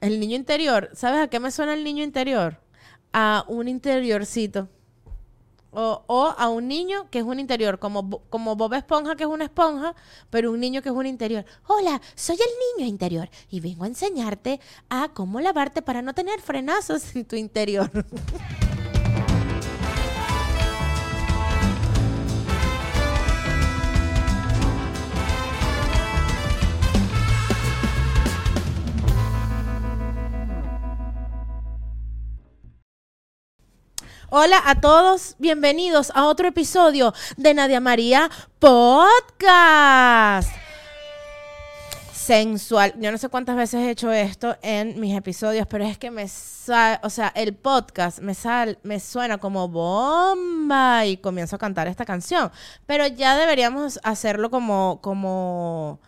El niño interior, ¿sabes a qué me suena el niño interior? A un interiorcito. O, o a un niño que es un interior, como, como Bob Esponja que es una esponja, pero un niño que es un interior. Hola, soy el niño interior y vengo a enseñarte a cómo lavarte para no tener frenazos en tu interior. Hola a todos, bienvenidos a otro episodio de Nadia María Podcast. Sensual. Yo no sé cuántas veces he hecho esto en mis episodios, pero es que me sale, o sea, el podcast me sal, me suena como bomba y comienzo a cantar esta canción. Pero ya deberíamos hacerlo como, como,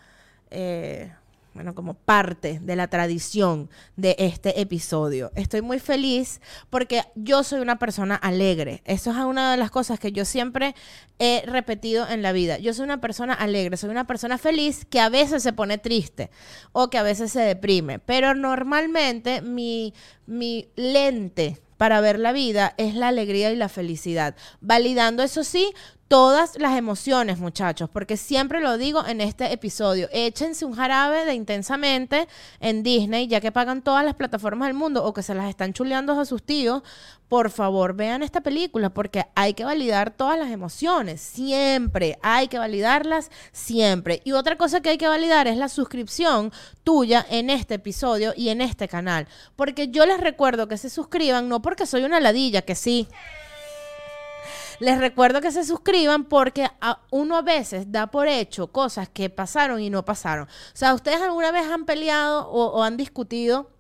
eh, bueno, como parte de la tradición de este episodio. Estoy muy feliz porque yo soy una persona alegre. Eso es una de las cosas que yo siempre he repetido en la vida. Yo soy una persona alegre, soy una persona feliz que a veces se pone triste o que a veces se deprime. Pero normalmente mi, mi lente para ver la vida es la alegría y la felicidad. Validando, eso sí, todas las emociones, muchachos, porque siempre lo digo en este episodio. Échense un jarabe de intensamente en Disney, ya que pagan todas las plataformas del mundo o que se las están chuleando a sus tíos. Por favor, vean esta película porque hay que validar todas las emociones. Siempre hay que validarlas, siempre. Y otra cosa que hay que validar es la suscripción tuya en este episodio y en este canal. Porque yo les recuerdo que se suscriban, no porque soy una ladilla, que sí. Les recuerdo que se suscriban porque a- uno a veces da por hecho cosas que pasaron y no pasaron. O sea, ¿ustedes alguna vez han peleado o, o han discutido?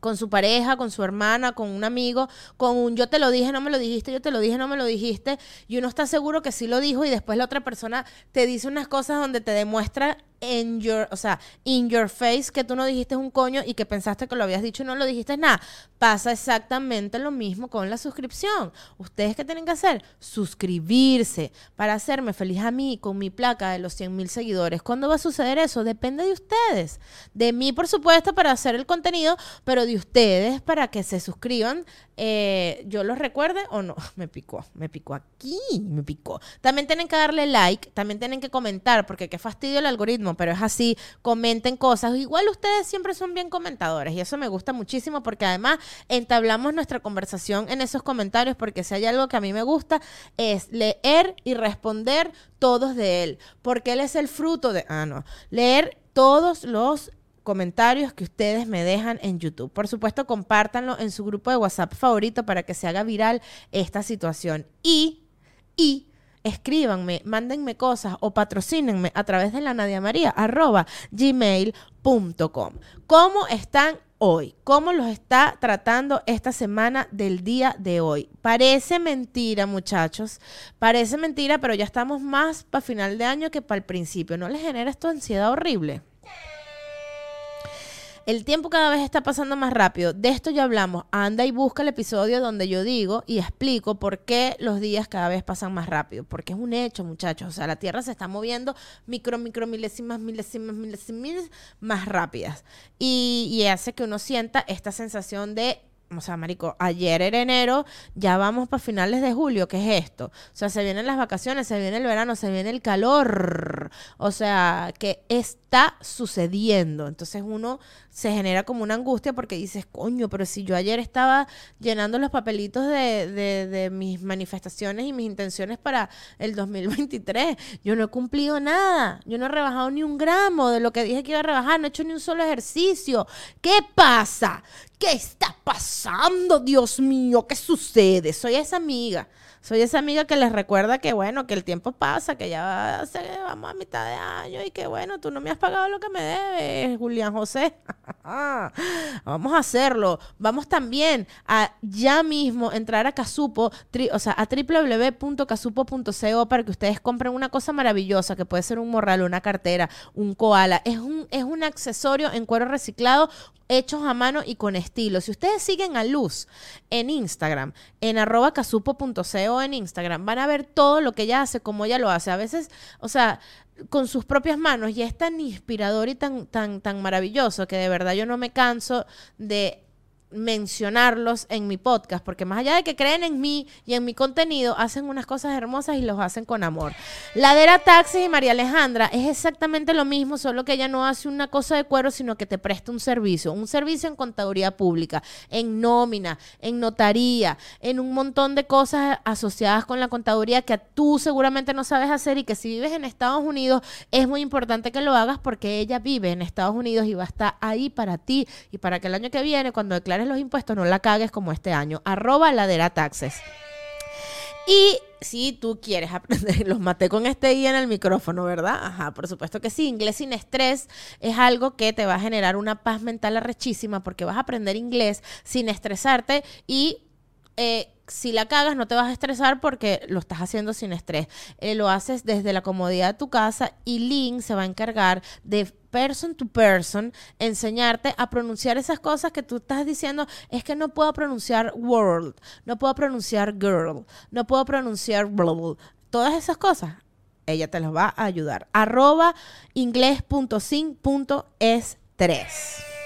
con su pareja, con su hermana, con un amigo, con un yo te lo dije, no me lo dijiste, yo te lo dije, no me lo dijiste, y uno está seguro que sí lo dijo y después la otra persona te dice unas cosas donde te demuestra en your, o sea, in your face que tú no dijiste un coño y que pensaste que lo habías dicho y no lo dijiste nada. Pasa exactamente lo mismo con la suscripción. Ustedes qué tienen que hacer? Suscribirse para hacerme feliz a mí con mi placa de los 100 mil seguidores. ¿Cuándo va a suceder eso? Depende de ustedes. De mí, por supuesto, para hacer el contenido, pero de ustedes para que se suscriban. Eh, yo los recuerde o no. Me picó, me picó aquí, me picó. También tienen que darle like, también tienen que comentar, porque qué fastidio el algoritmo, pero es así. Comenten cosas. Igual ustedes siempre son bien comentadores y eso me gusta muchísimo porque además entablamos nuestra conversación en esos comentarios, porque si hay algo que a mí me gusta es leer y responder todos de él, porque él es el fruto de. Ah, no. Leer todos los comentarios que ustedes me dejan en YouTube. Por supuesto, compártanlo en su grupo de WhatsApp favorito para que se haga viral esta situación. Y, y, escríbanme, mándenme cosas o patrocínenme a través de la Nadia María, arroba gmail.com. ¿Cómo están hoy? ¿Cómo los está tratando esta semana del día de hoy? Parece mentira, muchachos. Parece mentira, pero ya estamos más para final de año que para el principio. ¿No les genera esto ansiedad horrible? El tiempo cada vez está pasando más rápido. De esto ya hablamos. Anda y busca el episodio donde yo digo y explico por qué los días cada vez pasan más rápido. Porque es un hecho, muchachos. O sea, la Tierra se está moviendo micro, micro, milésimas, milésimas, milésimas más rápidas. Y, y hace que uno sienta esta sensación de o sea, marico, ayer era enero, ya vamos para finales de julio, ¿qué es esto? O sea, se vienen las vacaciones, se viene el verano, se viene el calor. O sea, que está sucediendo. Entonces uno se genera como una angustia porque dices, coño, pero si yo ayer estaba llenando los papelitos de, de, de mis manifestaciones y mis intenciones para el 2023, yo no he cumplido nada, yo no he rebajado ni un gramo de lo que dije que iba a rebajar, no he hecho ni un solo ejercicio. ¿Qué pasa? ¿Qué está pasando? Dios mío, ¿qué sucede? Soy esa amiga. Soy esa amiga que les recuerda que, bueno, que el tiempo pasa, que ya ser- vamos a mitad de año y que, bueno, tú no me has pagado lo que me debes, Julián José. vamos a hacerlo. Vamos también a ya mismo entrar a Casupo, o sea, a www.casupo.co para que ustedes compren una cosa maravillosa, que puede ser un morral, una cartera, un koala. Es un, es un accesorio en cuero reciclado hechos a mano y con estilo. Si ustedes siguen a Luz en Instagram, en arroba casupo.co en Instagram, van a ver todo lo que ella hace, como ella lo hace. A veces, o sea, con sus propias manos y es tan inspirador y tan, tan, tan maravilloso que de verdad yo no me canso de mencionarlos en mi podcast, porque más allá de que creen en mí y en mi contenido, hacen unas cosas hermosas y los hacen con amor. Ladera Taxis y María Alejandra es exactamente lo mismo, solo que ella no hace una cosa de cuero, sino que te presta un servicio, un servicio en contaduría pública, en nómina, en notaría, en un montón de cosas asociadas con la contaduría que tú seguramente no sabes hacer y que si vives en Estados Unidos es muy importante que lo hagas porque ella vive en Estados Unidos y va a estar ahí para ti y para que el año que viene, cuando los impuestos, no la cagues como este año. Arroba ladera taxes. Y si tú quieres aprender, los maté con este I en el micrófono, ¿verdad? Ajá, por supuesto que sí. Inglés sin estrés es algo que te va a generar una paz mental arrechísima porque vas a aprender inglés sin estresarte y eh, si la cagas no te vas a estresar porque lo estás haciendo sin estrés. Eh, lo haces desde la comodidad de tu casa y Link se va a encargar de person to person enseñarte a pronunciar esas cosas que tú estás diciendo es que no puedo pronunciar world, no puedo pronunciar girl, no puedo pronunciar blah, todas esas cosas. Ella te las va a ayudar. Arroba inglés.sin.es3.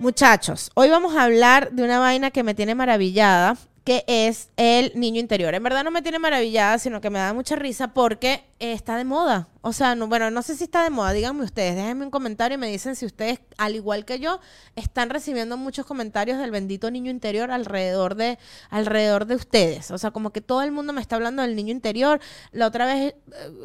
Muchachos, hoy vamos a hablar de una vaina que me tiene maravillada que es el niño interior. En verdad no me tiene maravillada, sino que me da mucha risa porque está de moda. O sea, no, bueno, no sé si está de moda, díganme ustedes, déjenme un comentario y me dicen si ustedes, al igual que yo, están recibiendo muchos comentarios del bendito niño interior alrededor de, alrededor de ustedes. O sea, como que todo el mundo me está hablando del niño interior. La otra vez,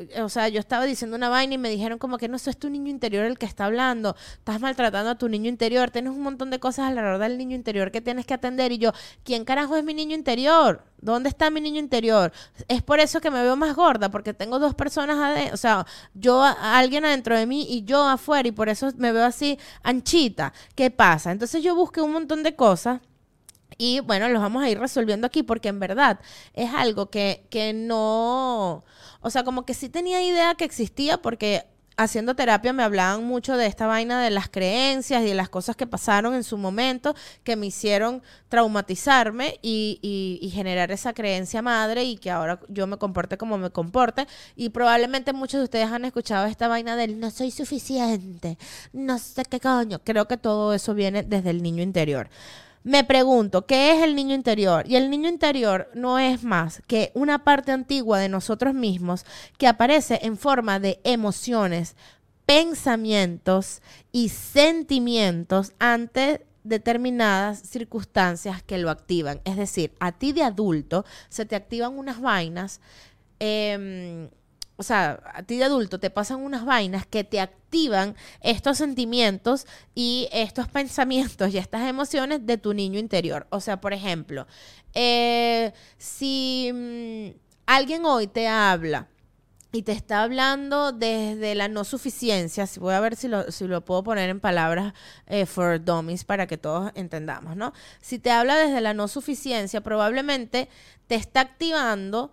eh, o sea, yo estaba diciendo una vaina y me dijeron como que no, eso es tu niño interior el que está hablando, estás maltratando a tu niño interior, tienes un montón de cosas alrededor del niño interior que tienes que atender. Y yo, ¿quién carajo es mi niño interior? ¿Dónde está mi niño interior? Es por eso que me veo más gorda, porque tengo dos personas adentro, o sea, yo, alguien adentro de mí y yo afuera, y por eso me veo así anchita. ¿Qué pasa? Entonces yo busqué un montón de cosas. Y bueno, los vamos a ir resolviendo aquí porque en verdad es algo que, que no, o sea, como que sí tenía idea que existía porque haciendo terapia me hablaban mucho de esta vaina de las creencias y de las cosas que pasaron en su momento que me hicieron traumatizarme y, y, generar esa creencia madre y que ahora yo me comporte como me comporte. Y probablemente muchos de ustedes han escuchado esta vaina del no soy suficiente, no sé qué coño. Creo que todo eso viene desde el niño interior. Me pregunto, ¿qué es el niño interior? Y el niño interior no es más que una parte antigua de nosotros mismos que aparece en forma de emociones, pensamientos y sentimientos ante determinadas circunstancias que lo activan. Es decir, a ti de adulto se te activan unas vainas. Em, o sea, a ti de adulto te pasan unas vainas que te activan estos sentimientos y estos pensamientos y estas emociones de tu niño interior. O sea, por ejemplo, eh, si mm, alguien hoy te habla y te está hablando desde la no suficiencia, voy a ver si lo, si lo puedo poner en palabras eh, for dummies para que todos entendamos, ¿no? Si te habla desde la no suficiencia, probablemente te está activando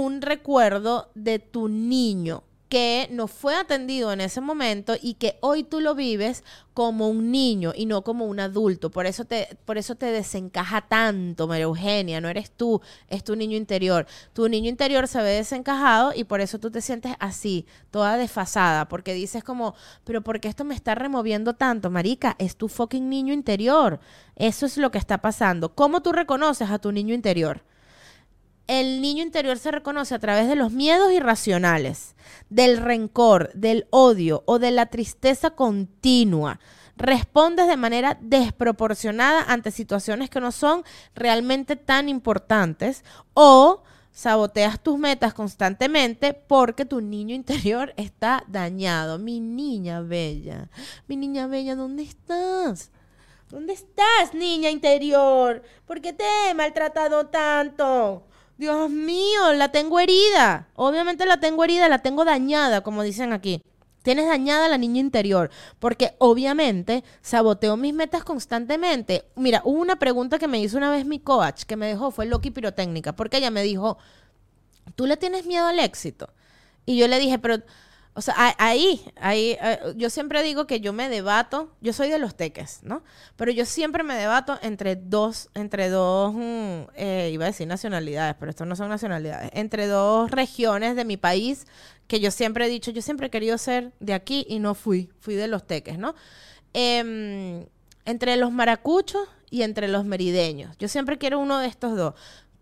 un recuerdo de tu niño que no fue atendido en ese momento y que hoy tú lo vives como un niño y no como un adulto. Por eso te, por eso te desencaja tanto, María Eugenia. No eres tú, es tu niño interior. Tu niño interior se ve desencajado y por eso tú te sientes así, toda desfasada, porque dices como, pero ¿por qué esto me está removiendo tanto? Marica, es tu fucking niño interior. Eso es lo que está pasando. ¿Cómo tú reconoces a tu niño interior? El niño interior se reconoce a través de los miedos irracionales, del rencor, del odio o de la tristeza continua. Respondes de manera desproporcionada ante situaciones que no son realmente tan importantes o saboteas tus metas constantemente porque tu niño interior está dañado. Mi niña bella, mi niña bella, ¿dónde estás? ¿Dónde estás, niña interior? ¿Por qué te he maltratado tanto? Dios mío, la tengo herida. Obviamente la tengo herida, la tengo dañada, como dicen aquí. Tienes dañada la niña interior, porque obviamente saboteo mis metas constantemente. Mira, hubo una pregunta que me hizo una vez mi coach, que me dejó, fue Loki Pirotécnica, porque ella me dijo, ¿tú le tienes miedo al éxito? Y yo le dije, pero O sea, ahí, ahí, eh, yo siempre digo que yo me debato, yo soy de los teques, ¿no? Pero yo siempre me debato entre dos, entre dos, mm, eh, iba a decir nacionalidades, pero esto no son nacionalidades, entre dos regiones de mi país que yo siempre he dicho, yo siempre he querido ser de aquí y no fui, fui de los teques, ¿no? Em, entre los maracuchos y entre los merideños. Yo siempre quiero uno de estos dos.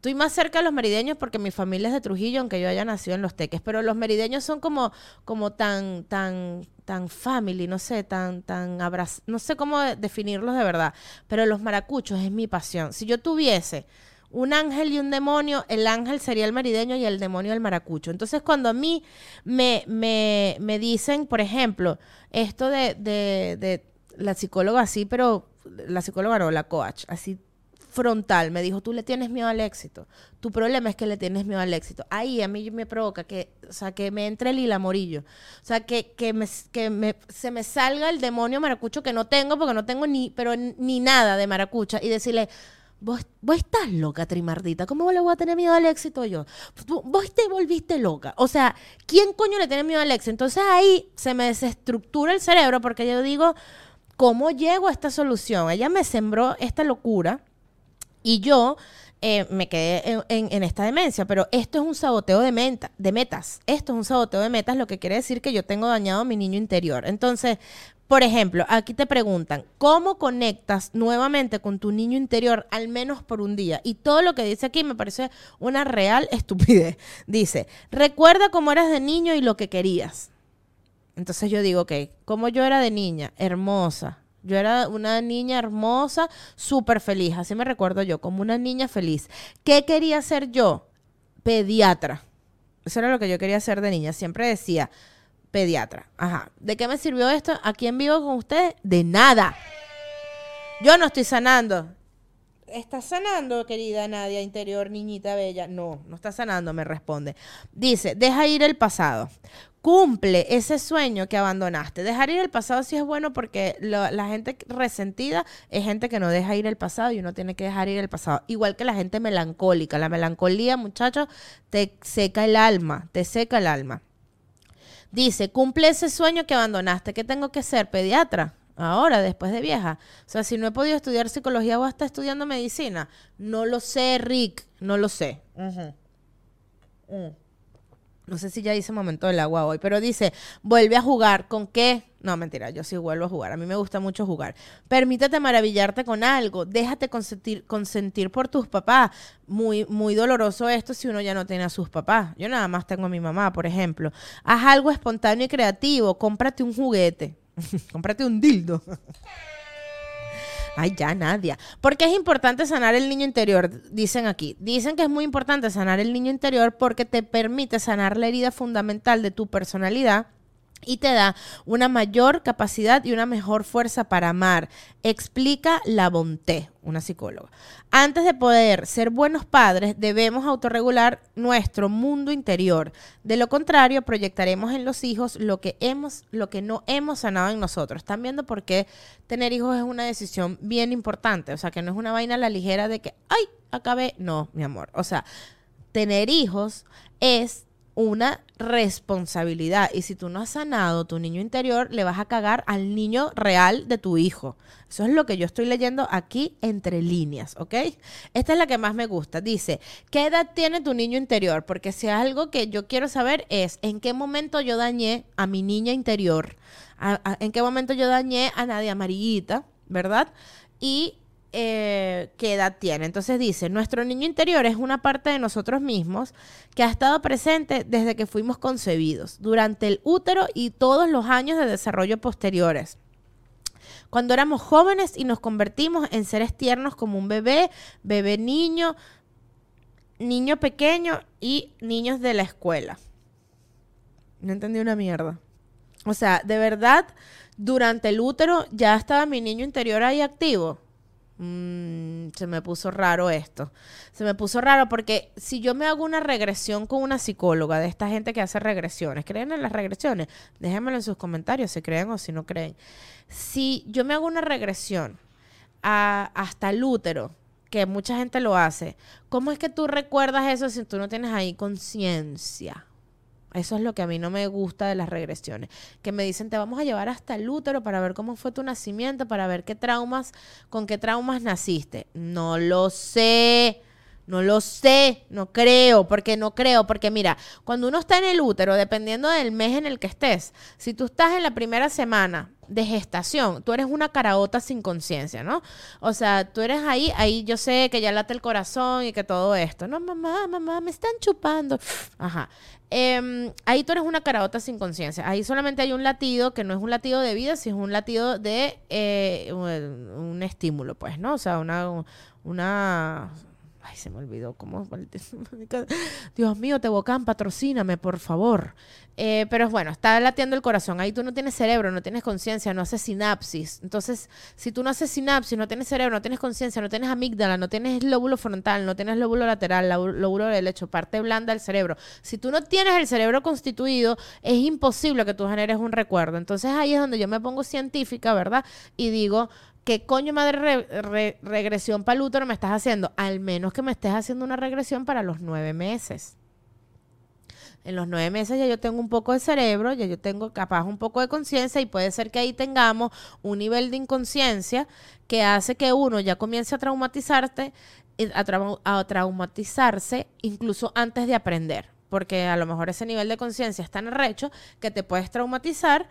Estoy más cerca de los merideños porque mi familia es de Trujillo, aunque yo haya nacido en Los Teques, pero los merideños son como, como tan, tan, tan family, no sé, tan, tan abraz no sé cómo definirlos de verdad, pero los maracuchos es mi pasión. Si yo tuviese un ángel y un demonio, el ángel sería el merideño y el demonio el maracucho. Entonces, cuando a mí me, me, me dicen, por ejemplo, esto de, de, de la psicóloga así, pero la psicóloga no, la coach, así frontal, me dijo, tú le tienes miedo al éxito. Tu problema es que le tienes miedo al éxito. Ahí a mí me provoca que, o sea, que me entre el hila morillo. O sea, que, que, me, que me, se me salga el demonio maracucho que no tengo, porque no tengo ni, pero ni nada de maracucha, y decirle, Vos, vos, estás loca, Trimardita. ¿Cómo le voy a tener miedo al éxito yo? Vos te volviste loca. O sea, ¿quién coño le tiene miedo al éxito? Entonces ahí se me desestructura el cerebro porque yo digo, ¿cómo llego a esta solución? Ella me sembró esta locura y yo eh, me quedé en, esta demencia, pero esto es un saboteo de, de metas. Esto es un saboteo de metas, lo que quiere decir que yo tengo dañado mi niño interior. Entonces, por ejemplo, aquí te preguntan, ¿cómo conectas nuevamente con tu niño interior al menos por un día? Y todo lo que dice aquí me parece una real estupidez. Dice, recuerda cómo eras de niño y lo que querías. Entonces yo digo, ok, ¿cómo yo era de niña? Hermosa, yo era una niña hermosa, súper feliz, así me recuerdo yo, como una niña feliz. ¿Qué quería ser yo? Pediatra. Eso era lo que yo quería ser de niña. Siempre decía, pediatra. Ajá. ¿De qué me sirvió esto? ¿Aquí en vivo con ustedes? De nada. Yo no estoy sanando. ¿Estás sanando, querida Nadia, interior, niñita bella? No, no está sanando, me responde. Dice, deja ir el pasado cumple ese sueño que abandonaste. Dejar ir el pasado sí es bueno porque la gente resentida es gente que no deja ir el pasado y uno tiene que dejar ir el pasado. Igual que la gente melancólica. La melancolía, muchachos, te seca el alma, te seca el alma. Dice, cumple ese sueño que abandonaste. ¿Qué tengo que ser? Pediatra. Ahora, después de vieja. O sea, si no he podido estudiar psicología o hasta estudiando medicina. No lo sé, Rick. No lo sé. No sé si ya hice momento del agua hoy, pero dice, vuelve a jugar. ¿Con qué? No, mentira, yo sí vuelvo a jugar. A mí me gusta mucho jugar. Permítete maravillarte con algo. Déjate consentir, consentir por tus papás. Muy, muy doloroso esto si uno ya no tiene a sus papás. Yo nada más tengo a mi mamá, por ejemplo. Haz algo espontáneo y creativo. Cómprate un juguete. Cómprate un dildo. Ay, ya, Nadia. Porque es importante sanar el niño interior, dicen aquí. Dicen que es muy importante sanar el niño interior porque te permite sanar la herida fundamental de tu personalidad y te da una mayor capacidad y una mejor fuerza para amar. Explica la bonté, una psicóloga. Antes de poder ser buenos padres, debemos autorregular nuestro mundo interior. De lo contrario, proyectaremos en los hijos lo que hemos, lo que no hemos sanado en nosotros. Están viendo por qué tener hijos es una decisión bien importante. O sea, que no es una vaina a la ligera de que, ay, acabé. No, mi amor. O sea, tener hijos es una responsabilidad. Y si tú no has sanado tu niño interior, le vas a cagar al niño real de tu hijo. Eso es lo que yo estoy leyendo aquí entre líneas, ¿ok? Esta es la que más me gusta. Dice, ¿qué edad tiene tu niño interior? Porque si algo que yo quiero saber es en qué momento yo dañé a mi niña interior, en qué momento yo dañé a Nadia Amarillita, ¿verdad? Y eh, qué edad tiene. Entonces dice, nuestro niño interior es una parte de nosotros mismos que ha estado presente desde que fuimos concebidos, durante el útero y todos los años de desarrollo posteriores. Cuando éramos jóvenes y nos convertimos en seres tiernos como un bebé, bebé niño, niño pequeño y niños de la escuela. No entendí una mierda. O sea, de verdad, durante el útero ya estaba mi niño interior ahí activo. Mm, se me puso raro esto. Se me puso raro porque si yo me hago una regresión con una psicóloga de esta gente que hace regresiones, ¿creen en las regresiones? Déjenmelo en sus comentarios si creen o si no creen. Si yo me hago una regresión hasta el útero, que mucha gente lo hace, ¿cómo es que tú recuerdas eso si tú no tienes ahí conciencia? Eso es lo que a mí no me gusta de las regresiones. Que me dicen, te vamos a llevar hasta el útero para ver cómo fue tu nacimiento, para ver qué traumas, con qué traumas naciste. No lo sé. No lo sé, no creo, porque no creo, porque mira, cuando uno está en el útero, dependiendo del mes en el que estés, si tú estás en la primera semana de gestación, tú eres una caraota sin conciencia, ¿no? O sea, tú eres ahí, ahí yo sé que ya late el corazón y que todo esto. No, mamá, mamá, me están chupando. Ajá. Em, ahí tú eres una caraota sin conciencia. Ahí solamente hay un latido que no es un latido de vida, sino un latido de eh, un, estímulo, pues, ¿no? O sea, una, una Ay, se me olvidó cómo. Dios mío, te bocan, patrocíname, por favor. Eh, pero bueno, está latiendo el corazón. Ahí tú no tienes cerebro, no tienes conciencia, no haces sinapsis. Entonces, si tú no haces sinapsis, no tienes cerebro, no tienes conciencia, no tienes amígdala, no tienes lóbulo frontal, no tienes lóbulo lateral, lóbulo del lecho, parte blanda del cerebro. Si tú no tienes el cerebro constituido, es imposible que tú generes un recuerdo. Entonces, ahí es donde yo me pongo científica, ¿verdad? Y digo, ¿qué coño madre regresión para útero me estás haciendo? Al menos que me estés haciendo una regresión para los nueve meses. En los nueve meses ya yo tengo un poco de cerebro, ya yo tengo capaz un poco de conciencia y puede ser que ahí tengamos un nivel de inconsciencia que hace que uno ya comience a traumatizarte, a, a traumatizarse incluso antes de aprender. Porque a lo mejor ese nivel de conciencia es tan arrecho que te puedes traumatizar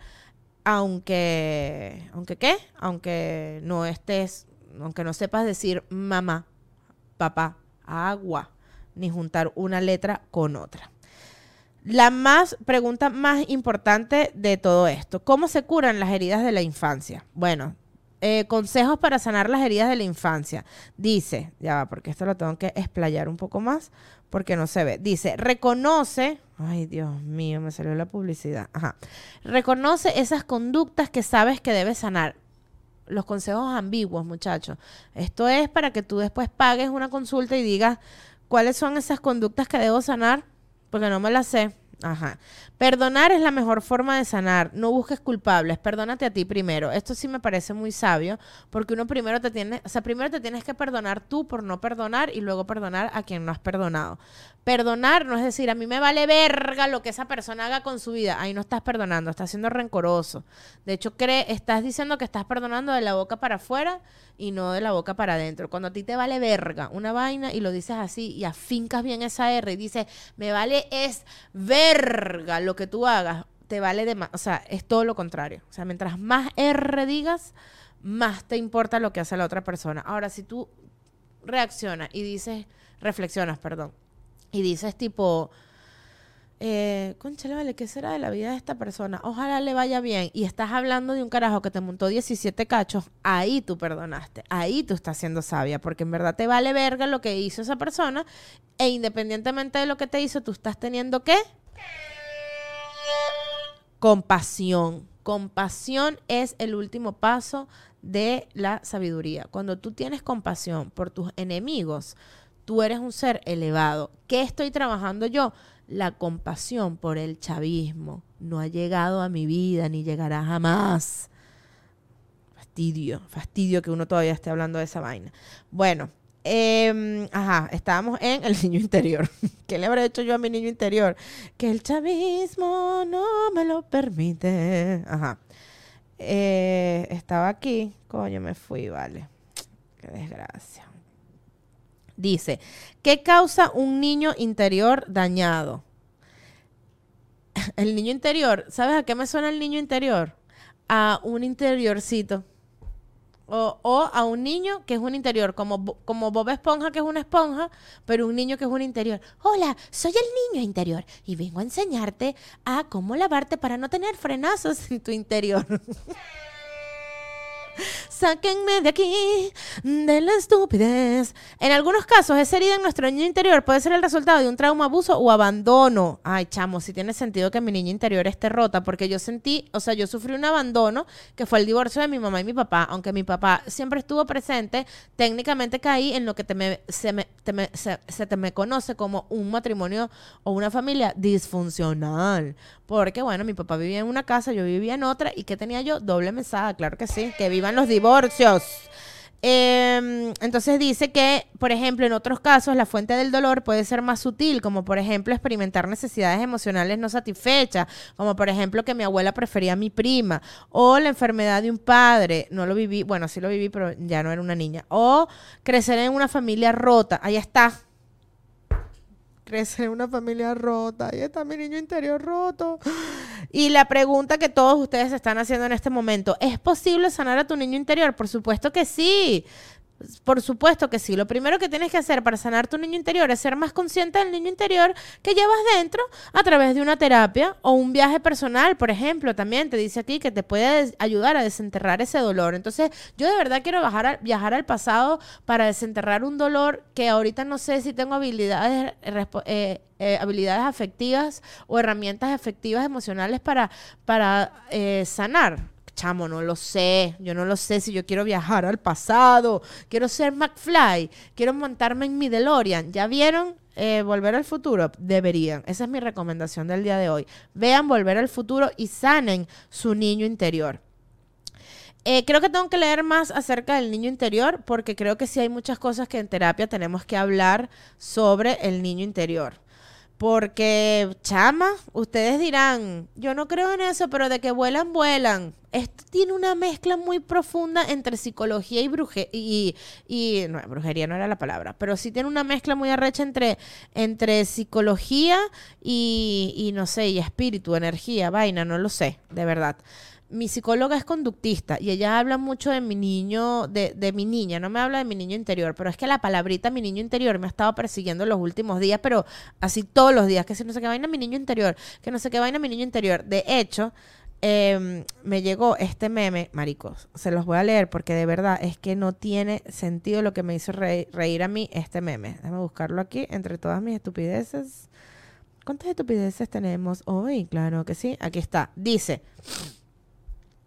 aunque, aunque qué, aunque no estés, aunque no sepas decir mamá, papá, agua, ni juntar una letra con otra. La más pregunta más importante de todo esto, ¿cómo se curan las heridas de la infancia? Bueno, eh, consejos para sanar las heridas de la infancia. Dice, ya va, porque esto lo tengo que explayar un poco más porque no se ve. Dice, reconoce, ay Dios mío, me salió la publicidad. Ajá. Reconoce esas conductas que sabes que debes sanar. Los consejos ambiguos, muchachos. Esto es para que tú después pagues una consulta y digas cuáles son esas conductas que debo sanar, porque no me las sé. Ajá. Perdonar es la mejor forma de sanar. No busques culpables. Perdónate a ti primero. Esto sí me parece muy sabio, porque uno primero te tiene, o sea, primero te tienes que perdonar tú por no perdonar y luego perdonar a quien no has perdonado. Perdonar no es decir, a mí me vale verga lo que esa persona haga con su vida. Ahí no estás perdonando, estás siendo rencoroso. De hecho, cree, estás diciendo que estás perdonando de la boca para afuera y no de la boca para adentro. Cuando a ti te vale verga una vaina y lo dices así y afincas bien esa R y dices, me vale es verga lo que tú hagas, te vale de más. O sea, es todo lo contrario. O sea, mientras más R digas, más te importa lo que hace la otra persona. Ahora, si tú reaccionas y dices, reflexionas, perdón y dices tipo, eh, conchale, vale, ¿qué será de la vida de esta persona? Ojalá le vaya bien. Y estás hablando de un carajo que te montó 17 cachos, ahí tú perdonaste, ahí tú estás siendo sabia, porque en verdad te vale verga lo que hizo esa persona e independientemente de lo que te hizo, tú estás teniendo qué? Compasión. Compasión es el último paso de la sabiduría. Cuando tú tienes compasión por tus enemigos, tú eres un ser elevado. ¿Qué estoy trabajando yo? La compasión por el chavismo. No ha llegado a mi vida ni llegará jamás. Fastidio, fastidio que uno todavía esté hablando de esa vaina. Bueno, em, ajá, estábamos en el niño interior. ¿Qué le habré hecho yo a mi niño interior? Que el chavismo no me lo permite. Ajá. Eh, estaba aquí. Coño, me fui, vale. Qué desgracia. Dice, ¿qué causa un niño interior dañado? El niño interior, ¿sabes a qué me suena el niño interior? A un interiorcito. O, a un niño que es un interior, como, como Bob Esponja que es una esponja, pero un niño que es un interior. Hola, soy el niño interior y vengo a enseñarte a cómo lavarte para no tener frenazos en tu interior. Sáquenme de aquí, de la estupidez. En algunos casos, esa herida en nuestro niño interior puede ser el resultado de un trauma, abuso o abandono. Ay, chamo, si tiene sentido que mi niña interior esté rota, porque yo sentí, o sea, yo sufrí un abandono que fue el divorcio de mi mamá y mi papá. Aunque mi papá siempre estuvo presente, técnicamente caí en lo que te me, se, me, se, se te me conoce como un matrimonio o una familia disfuncional. Porque, bueno, mi papá vivía en una casa, yo vivía en otra, y ¿qué tenía yo? Doble mesada, claro que sí, que los divorcios. Em, entonces dice que, por ejemplo, en otros casos la fuente del dolor puede ser más sutil, como por ejemplo experimentar necesidades emocionales no satisfechas, como por ejemplo que mi abuela prefería a mi prima, o la enfermedad de un padre, no lo viví, bueno, sí lo viví, pero ya no era una niña, o crecer en una familia rota, ahí está, crecer en una familia rota. Ahí está mi niño interior roto. Y la pregunta que todos ustedes están haciendo en este momento, ¿es posible sanar a tu niño interior? Por supuesto que sí. Por supuesto que sí. Lo primero que tienes que hacer para sanar tu niño interior es ser más consciente del niño interior que llevas dentro a través de una terapia o un viaje personal, por ejemplo. También te dice aquí que te puede ayudar a desenterrar ese dolor. Entonces, yo de verdad quiero bajar viajar al pasado para desenterrar un dolor que ahorita no sé si tengo habilidades, eh, eh, habilidades afectivas o herramientas afectivas emocionales para, para eh, sanar chamo, no lo sé, yo no lo sé si yo quiero viajar al pasado, quiero ser McFly, quiero montarme en mi DeLorean. ¿Ya vieron eh, Volver al Futuro? Deberían. Esa es mi recomendación del día de hoy. Vean Volver al Futuro y sanen su niño interior. Eh, creo que tengo que leer más acerca del niño interior porque creo que sí hay muchas cosas que en terapia tenemos que hablar sobre el niño interior. Porque, chama, ustedes dirán, yo no creo en eso, pero de que vuelan, vuelan. Esto tiene una mezcla muy profunda entre psicología y brujería. Y, y, no, brujería no era la palabra, pero sí tiene una mezcla muy arrecha entre, entre psicología y, y, no sé, y espíritu, energía, vaina, no lo sé, de verdad mi psicóloga es conductista y ella habla mucho de mi niño, de, de, mi niña, no me habla de mi niño interior, pero es que la palabrita mi niño interior me ha estado persiguiendo los últimos días, pero así todos los días, que si no sé qué vaina mi niño interior, que no sé qué vaina mi niño interior. De hecho, em, me llegó este meme, maricos, se los voy a leer porque de verdad es que no tiene sentido lo que me hizo reír, a mí este meme. Déjame buscarlo aquí entre todas mis estupideces. ¿Cuántas estupideces tenemos hoy? Claro que sí. Aquí está. Dice...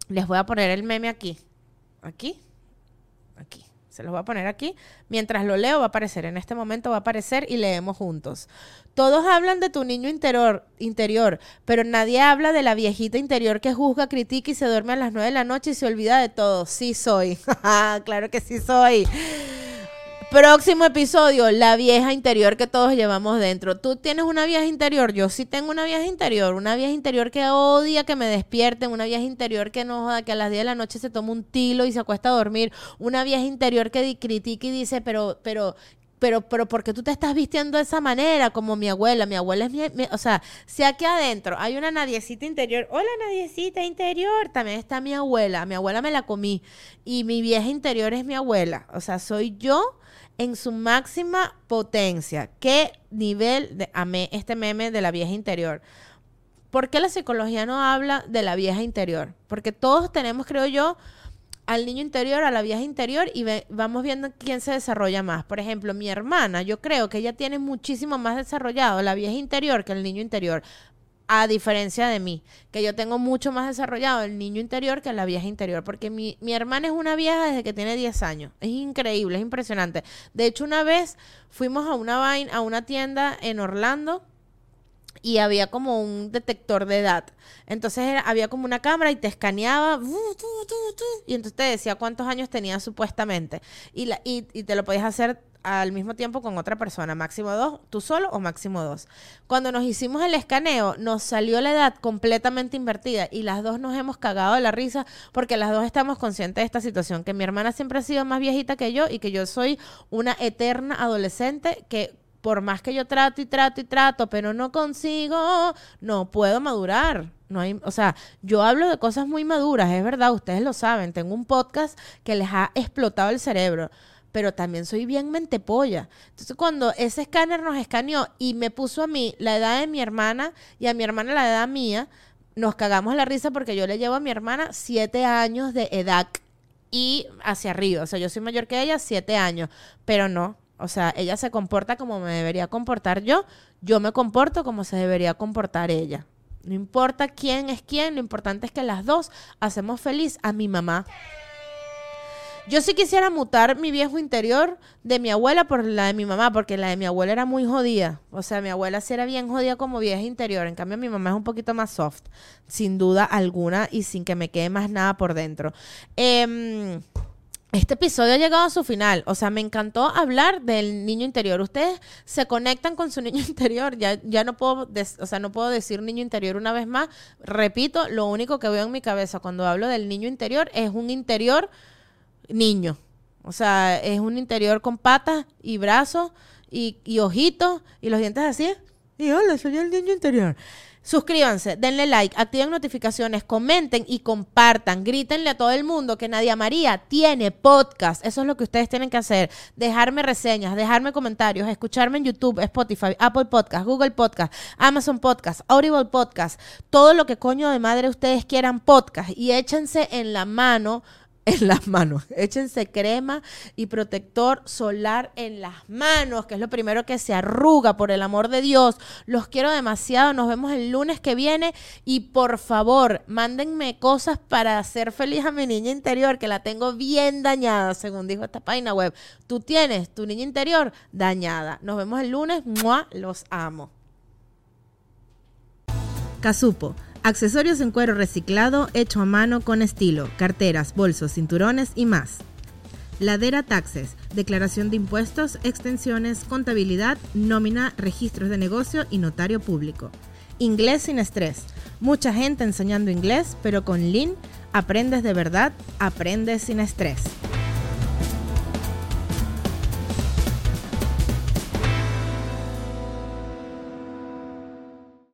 Les voy a poner el meme aquí. Aquí. Aquí. Se los voy a poner aquí. Mientras lo leo va a aparecer. En este momento va a aparecer y leemos juntos. Todos hablan de tu niño interior, interior, pero nadie habla de la viejita interior que juzga, critica y se duerme a las nueve de la noche y se olvida de todo. Sí soy. claro que sí soy. Próximo episodio, la vieja interior que todos llevamos dentro. Tú tienes una vieja interior, yo sí tengo una vieja interior, una vieja interior que odia que me despierten, una vieja interior que no joda, que a las 10 de la noche se toma un tilo y se acuesta a dormir, una vieja interior que critica y dice, pero, pero, pero, pero, ¿por qué tú te estás vistiendo de esa manera? Como mi abuela. Mi abuela es mi, o sea, si aquí adentro hay una nadiecita interior, hola nadiecita interior, también está mi abuela. Mi abuela me la comí. Y mi vieja interior es mi abuela. O sea, soy yo en su máxima potencia. ¿Qué nivel de, amé este meme de la vieja interior? ¿Por qué la psicología no habla de la vieja interior? Porque todos tenemos, creo yo, al niño interior, a la vieja interior y vamos viendo quién se desarrolla más. Por ejemplo, mi hermana, yo creo que ella tiene muchísimo más desarrollado la vieja interior que el niño interior. A diferencia de mí, que yo tengo mucho más desarrollado el niño interior que la vieja interior, porque mi, mi hermana es una vieja desde que tiene 10 años. Es increíble, es impresionante. De hecho, una vez fuimos a una, a una tienda en Orlando y había como un detector de edad. Entonces había como una cámara y te escaneaba y entonces te decía cuántos años tenías supuestamente. Y, y te lo podías hacer al mismo tiempo con otra persona, máximo dos, tú solo o máximo dos. Cuando nos hicimos el escaneo, nos salió la edad completamente invertida y las dos nos hemos cagado de la risa porque las dos estamos conscientes de esta situación, que mi hermana siempre ha sido más viejita que yo y que yo soy una eterna adolescente que por más que yo trato y trato y trato, pero no consigo, no puedo madurar. No hay, o sea, yo hablo de cosas muy maduras, es verdad, ustedes lo saben. Tengo un podcast que les ha explotado el cerebro pero también soy bien mentepolla. Entonces, cuando ese escáner nos escaneó y me puso a mí la edad de mi hermana y a mi hermana la edad mía, nos cagamos la risa porque yo le llevo a mi hermana siete años de edad y hacia arriba. O sea, yo soy mayor que ella, siete años, pero no. O sea, ella se comporta como me debería comportar yo, yo me comporto como se debería comportar ella. No importa quién es quién, lo importante es que las dos hacemos feliz a mi mamá. Yo sí quisiera mutar mi viejo interior de mi abuela por la de mi mamá, porque la de mi abuela era muy jodida. O sea, mi abuela sí era bien jodida como vieja interior. En cambio, mi mamá es un poquito más soft, sin duda alguna, y sin que me quede más nada por dentro. Eh, este episodio ha llegado a su final. O sea, me encantó hablar del niño interior. Ustedes se conectan con su niño interior. Ya, ya no puedo, o sea, no puedo decir niño interior una vez más. Repito, lo único que veo en mi cabeza cuando hablo del niño interior es un interior niño. O sea, es un interior con patas y brazos y, y ojitos y los dientes así. Y hola, soy el niño interior. Suscríbanse, denle like, activen notificaciones, comenten y compartan. Grítenle a todo el mundo que Nadia María tiene podcast. Eso es lo que ustedes tienen que hacer. Dejarme reseñas, dejarme comentarios, escucharme en YouTube, Spotify, Apple Podcast, Google Podcast, Amazon Podcast, Audible Podcast. Todo lo que coño de madre ustedes quieran podcast. Y échense en la mano en las manos. Échense crema y protector solar en las manos, que es lo primero que se arruga, por el amor de Dios. Los quiero demasiado. Nos vemos el lunes que viene. Y por favor, mándenme cosas para hacer feliz a mi niña interior, que la tengo bien dañada, según dijo esta página web. Tú tienes tu niña interior dañada. Nos vemos el lunes. ¡Mua! Los amo. Casupo Accesorios en cuero reciclado hecho a mano con estilo, carteras, bolsos, cinturones y más. Ladera Taxes, declaración de impuestos, extensiones, contabilidad, nómina, registros de negocio y notario público. Inglés sin estrés. Mucha gente enseñando inglés, pero con Lean aprendes de verdad, aprendes sin estrés.